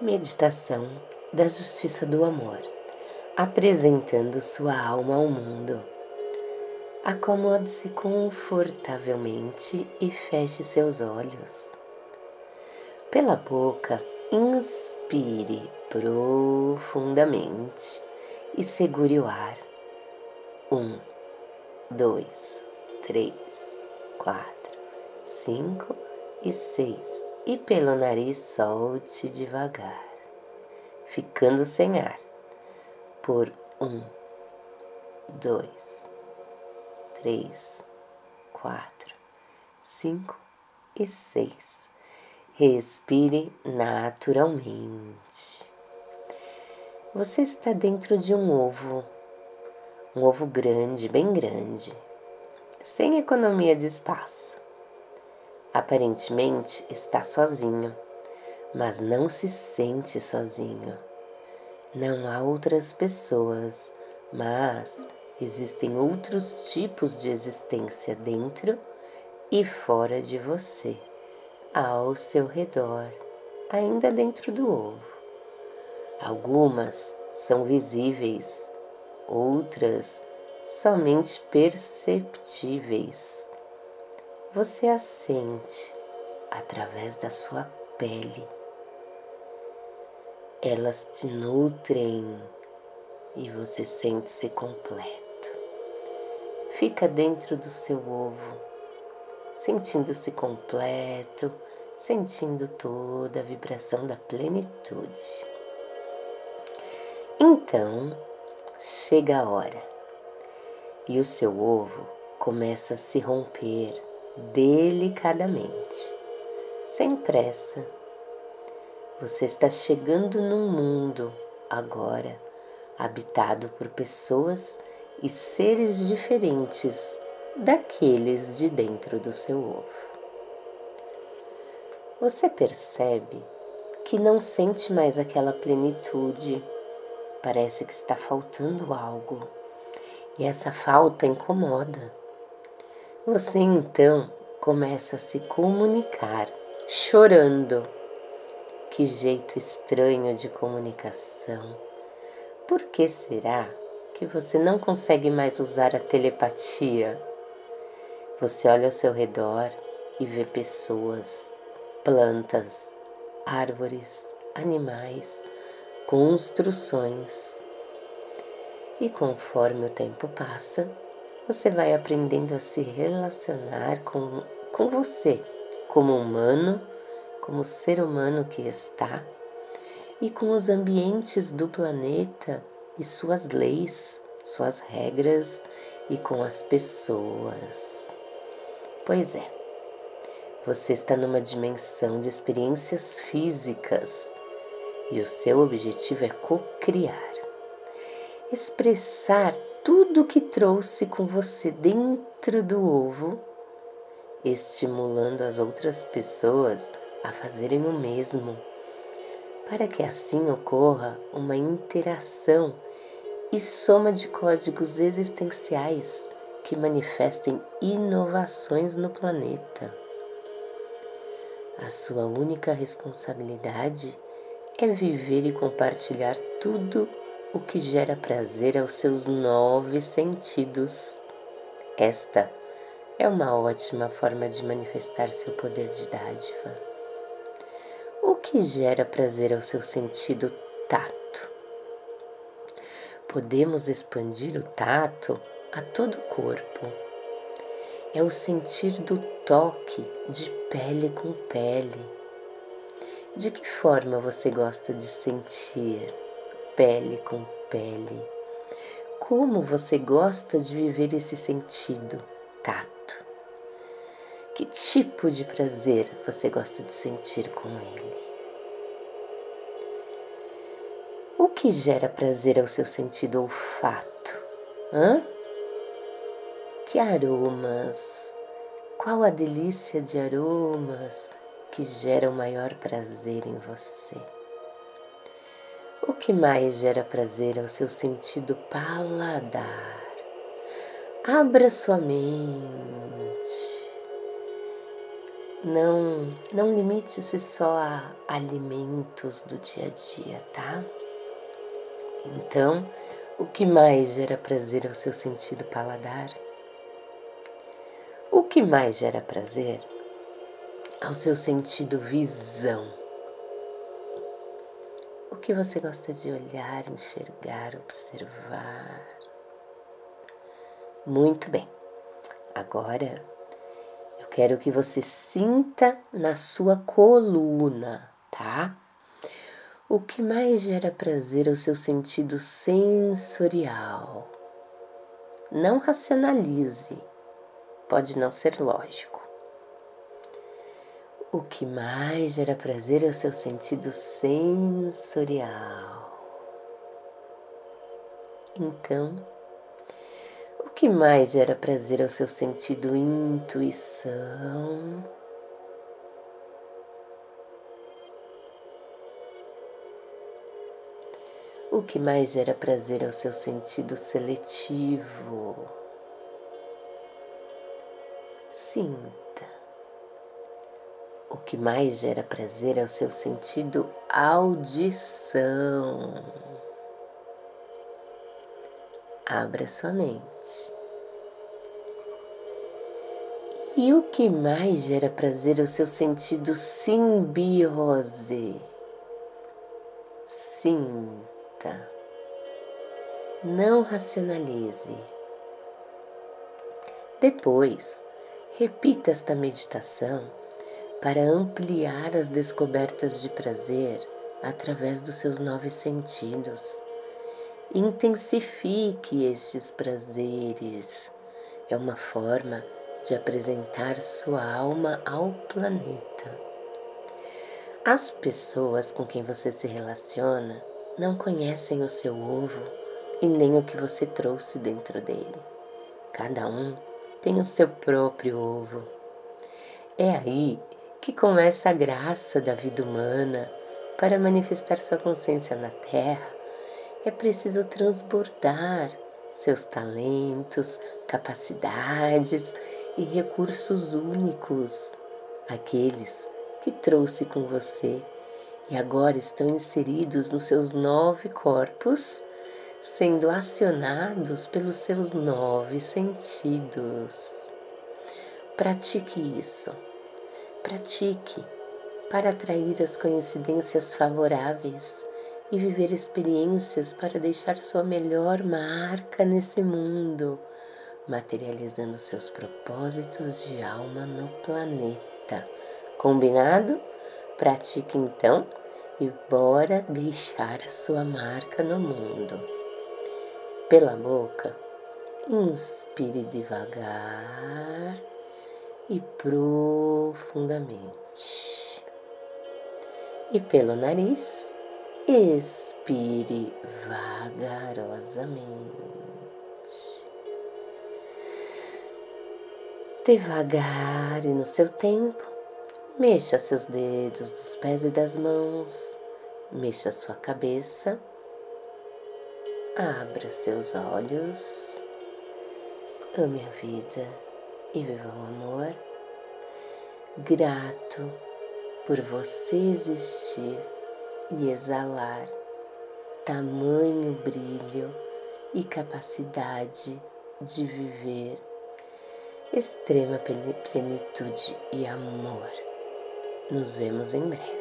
Meditação da Justiça do Amor, apresentando sua alma ao mundo. Acomode-se confortavelmente e feche seus olhos. Pela boca, inspire profundamente e segure o ar. Um, dois, três, quatro, cinco e seis. E pelo nariz solte devagar, ficando sem ar. Por um, dois, três, quatro, cinco e seis. Respire naturalmente. Você está dentro de um ovo, um ovo grande, bem grande, sem economia de espaço. Aparentemente está sozinho, mas não se sente sozinho. Não há outras pessoas, mas existem outros tipos de existência dentro e fora de você, ao seu redor, ainda dentro do ovo. Algumas são visíveis, outras somente perceptíveis. Você a sente através da sua pele. Elas te nutrem e você sente-se completo. Fica dentro do seu ovo, sentindo-se completo, sentindo toda a vibração da plenitude. Então, chega a hora e o seu ovo começa a se romper delicadamente, sem pressa. Você está chegando num mundo agora habitado por pessoas e seres diferentes daqueles de dentro do seu ovo. Você percebe que não sente mais aquela plenitude Parece que está faltando algo e essa falta incomoda. Você então começa a se comunicar chorando. Que jeito estranho de comunicação. Por que será que você não consegue mais usar a telepatia? Você olha ao seu redor e vê pessoas, plantas, árvores, animais construções. E conforme o tempo passa, você vai aprendendo a se relacionar com, com você, como humano, como ser humano que está, e com os ambientes do planeta e suas leis, suas regras e com as pessoas. Pois é, você está numa dimensão de experiências físicas e o seu objetivo é co-criar, expressar tudo o que trouxe com você dentro do ovo, estimulando as outras pessoas a fazerem o mesmo, para que assim ocorra uma interação e soma de códigos existenciais que manifestem inovações no planeta. A sua única responsabilidade é viver e compartilhar tudo o que gera prazer aos seus nove sentidos. Esta é uma ótima forma de manifestar seu poder de dádiva. O que gera prazer ao seu sentido tato? Podemos expandir o tato a todo o corpo. É o sentir do toque de pele com pele de que forma você gosta de sentir pele com pele? Como você gosta de viver esse sentido tato? Que tipo de prazer você gosta de sentir com ele? O que gera prazer ao seu sentido olfato? Hã? Que aromas? Qual a delícia de aromas que gera o maior prazer em você? O que mais gera prazer ao seu sentido paladar? Abra sua mente não, não limite-se só a alimentos do dia a dia, tá? Então, o que mais gera prazer ao seu sentido paladar? O que mais gera prazer ao seu sentido visão? O que você gosta de olhar, enxergar, observar? Muito bem. Agora eu quero que você sinta na sua coluna, tá? O que mais gera prazer ao seu sentido sensorial? Não racionalize, pode não ser lógico. O que mais gera prazer ao seu sentido sensorial? Então, que mais gera prazer ao seu sentido intuição? O que mais gera prazer ao seu sentido seletivo? Sinta. O que mais gera prazer ao seu sentido audição? Abra sua mente. E o que mais gera prazer ao seu sentido simbiose? Sinta. Não racionalize. Depois, repita esta meditação para ampliar as descobertas de prazer através dos seus nove sentidos intensifique estes prazeres. É uma forma de apresentar sua alma ao planeta. As pessoas com quem você se relaciona não conhecem o seu ovo e nem o que você trouxe dentro dele. Cada um tem o seu próprio ovo. É aí que começa a graça da vida humana para manifestar sua consciência na Terra é preciso transbordar seus talentos, capacidades e recursos únicos, aqueles que trouxe com você e agora estão inseridos nos seus nove corpos, sendo acionados pelos seus nove sentidos. Pratique isso. Pratique para atrair as coincidências favoráveis e viver experiências para deixar sua melhor marca nesse mundo, materializando seus propósitos de alma no planeta. Combinado? Pratique então e bora deixar sua marca no mundo. Pela boca, inspire devagar e profundamente. E pelo nariz, Expire vagarosamente. Devagar e no seu tempo, mexa seus dedos dos pés e das mãos, mexa sua cabeça, abra seus olhos, ame a vida e viva o amor. Grato por você existir e exalar tamanho brilho e capacidade de viver extrema plenitude e amor. Nos vemos em breve.